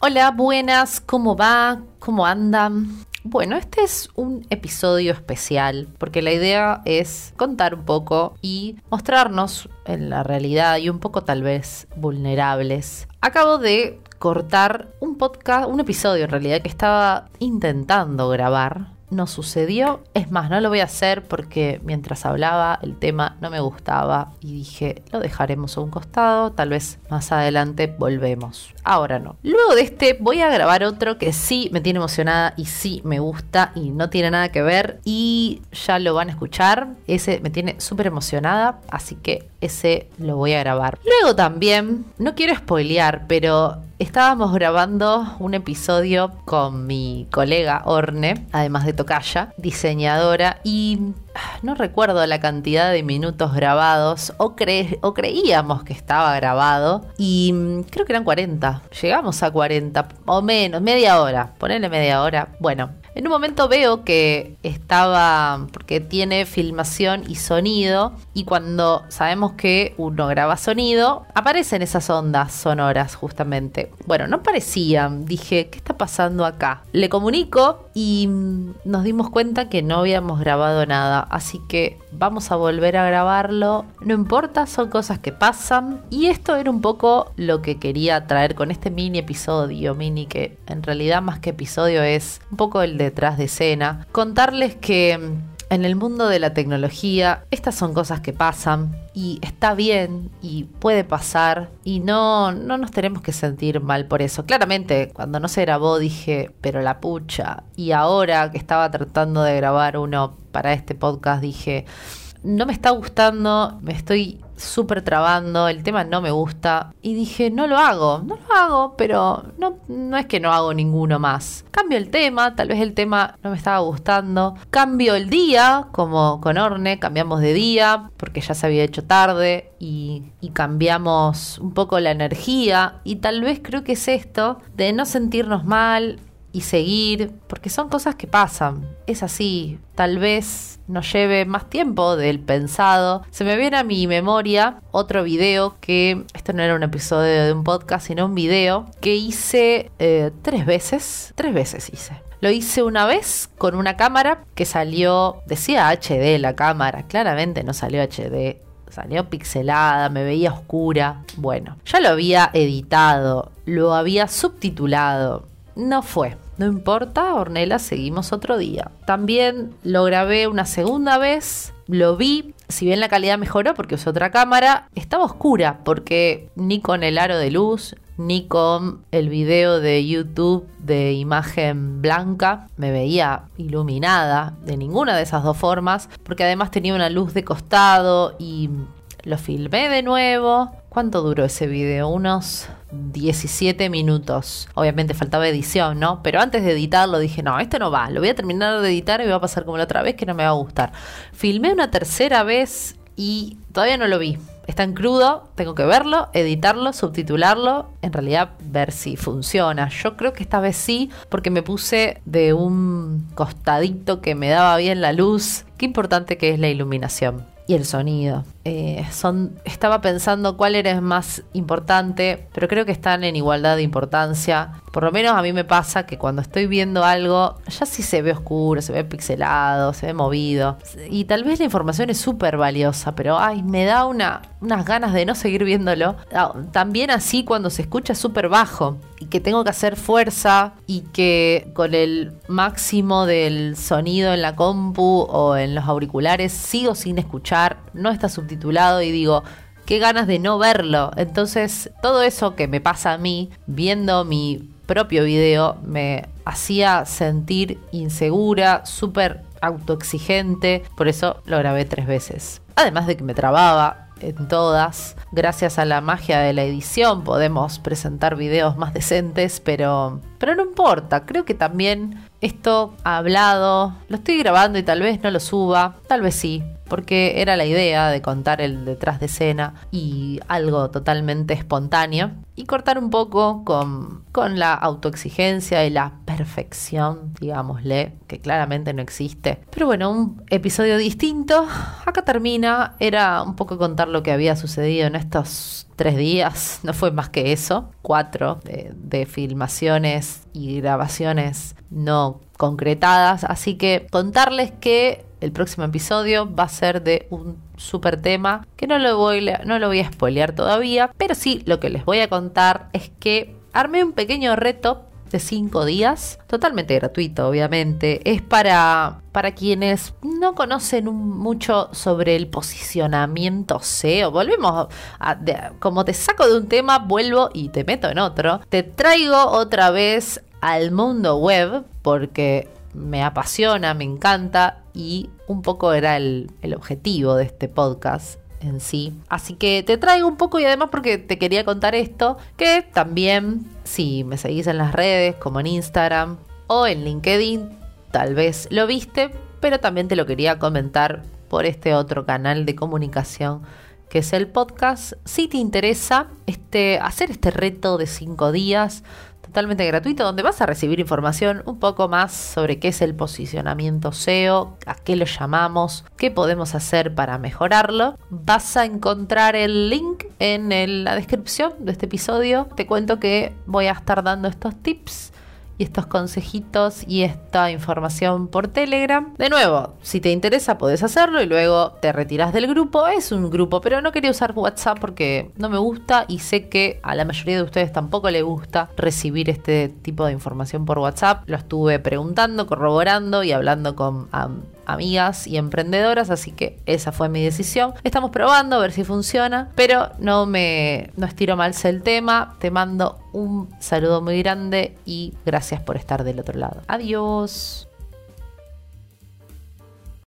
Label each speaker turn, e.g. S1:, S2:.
S1: Hola, buenas, ¿cómo va? ¿Cómo andan? Bueno, este es un episodio especial porque la idea es contar un poco y mostrarnos en la realidad y un poco tal vez vulnerables. Acabo de cortar un podcast, un episodio en realidad que estaba intentando grabar no sucedió. Es más, no lo voy a hacer porque mientras hablaba el tema no me gustaba y dije, lo dejaremos a un costado, tal vez más adelante volvemos. Ahora no. Luego de este voy a grabar otro que sí me tiene emocionada y sí me gusta y no tiene nada que ver y ya lo van a escuchar. Ese me tiene súper emocionada, así que ese lo voy a grabar. Luego también, no quiero spoilear, pero estábamos grabando un episodio con mi colega Orne, además de Tocaya, diseñadora, y ah, no recuerdo la cantidad de minutos grabados, o, o creíamos que estaba grabado, y mm, creo que eran 40. Llegamos a 40, o menos, media hora, ponele media hora. Bueno, en un momento veo que estaba, porque tiene filmación y sonido, y cuando sabemos que uno graba sonido, aparecen esas ondas sonoras justamente. Bueno, no parecían, dije, ¿qué está pasando acá? Le comunico y nos dimos cuenta que no habíamos grabado nada, así que vamos a volver a grabarlo, no importa, son cosas que pasan, y esto era un poco lo que quería traer con este mini episodio, mini que en realidad más que episodio es un poco el de detrás de escena, contarles que mm, en el mundo de la tecnología estas son cosas que pasan y está bien y puede pasar y no, no nos tenemos que sentir mal por eso. Claramente cuando no se grabó dije, pero la pucha. Y ahora que estaba tratando de grabar uno para este podcast dije, no me está gustando, me estoy súper trabando, el tema no me gusta. Y dije, no lo hago, no lo hago, pero no, no es que no hago ninguno más. Cambio el tema, tal vez el tema no me estaba gustando. Cambio el día, como con Orne, cambiamos de día, porque ya se había hecho tarde y, y cambiamos un poco la energía. Y tal vez creo que es esto de no sentirnos mal, y seguir, porque son cosas que pasan. Es así, tal vez nos lleve más tiempo del pensado. Se me viene a mi memoria otro video que, esto no era un episodio de un podcast, sino un video que hice eh, tres veces, tres veces hice. Lo hice una vez con una cámara que salió, decía HD la cámara, claramente no salió HD, salió pixelada, me veía oscura. Bueno, ya lo había editado, lo había subtitulado, no fue. No importa, Ornella, seguimos otro día. También lo grabé una segunda vez, lo vi, si bien la calidad mejoró porque usé otra cámara, estaba oscura porque ni con el aro de luz, ni con el video de YouTube de imagen blanca me veía iluminada de ninguna de esas dos formas, porque además tenía una luz de costado y lo filmé de nuevo. ¿Cuánto duró ese video? Unos 17 minutos. Obviamente faltaba edición, ¿no? Pero antes de editarlo dije, no, esto no va, lo voy a terminar de editar y me va a pasar como la otra vez que no me va a gustar. Filmé una tercera vez y todavía no lo vi. Está en crudo, tengo que verlo, editarlo, subtitularlo, en realidad ver si funciona. Yo creo que esta vez sí, porque me puse de un costadito que me daba bien la luz. Qué importante que es la iluminación y el sonido. Eh, son, estaba pensando cuál era más importante, pero creo que están en igualdad de importancia. Por lo menos a mí me pasa que cuando estoy viendo algo, ya sí se ve oscuro, se ve pixelado, se ve movido. Y tal vez la información es súper valiosa, pero ay, me da una, unas ganas de no seguir viéndolo. Ah, también así cuando se escucha súper bajo y que tengo que hacer fuerza y que con el máximo del sonido en la compu o en los auriculares sigo sin escuchar, no está subtitulado y digo, qué ganas de no verlo. Entonces, todo eso que me pasa a mí viendo mi propio video me hacía sentir insegura, súper autoexigente, por eso lo grabé tres veces. Además de que me trababa, en todas. Gracias a la magia de la edición podemos presentar videos más decentes, pero, pero no importa. Creo que también esto hablado, lo estoy grabando y tal vez no lo suba, tal vez sí, porque era la idea de contar el detrás de escena y algo totalmente espontáneo y cortar un poco con, con la autoexigencia y la perfección, digámosle, que claramente no existe. Pero bueno, un episodio distinto. Acá termina. Era un poco contar lo que había sucedido en estos tres días, no fue más que eso, cuatro de, de, filmaciones y grabaciones no concretadas, así que contarles que el próximo episodio va a ser de un super tema que no lo voy, no lo voy a spoilear todavía, pero sí lo que les voy a contar es que armé un pequeño reto de 5 días, totalmente gratuito obviamente, es para, para quienes no conocen mucho sobre el posicionamiento SEO, volvemos a, como te saco de un tema, vuelvo y te meto en otro, te traigo otra vez al mundo web porque me apasiona, me encanta y un poco era el, el objetivo de este podcast en sí. Así que te traigo un poco y además porque te quería contar esto, que también si me seguís en las redes como en Instagram o en LinkedIn, tal vez lo viste, pero también te lo quería comentar por este otro canal de comunicación que es el podcast. Si te interesa este, hacer este reto de 5 días, totalmente gratuito donde vas a recibir información un poco más sobre qué es el posicionamiento SEO, a qué lo llamamos, qué podemos hacer para mejorarlo. Vas a encontrar el link en la descripción de este episodio. Te cuento que voy a estar dando estos tips y estos consejitos y esta información por Telegram. De nuevo, si te interesa puedes hacerlo y luego te retiras del grupo. Es un grupo, pero no quería usar WhatsApp porque no me gusta y sé que a la mayoría de ustedes tampoco le gusta recibir este tipo de información por WhatsApp. Lo estuve preguntando, corroborando y hablando con amigas y emprendedoras, así que esa fue mi decisión. Estamos probando a ver si funciona, pero no me no estiro más el tema. Te mando un saludo muy grande y gracias por estar del otro lado. Adiós.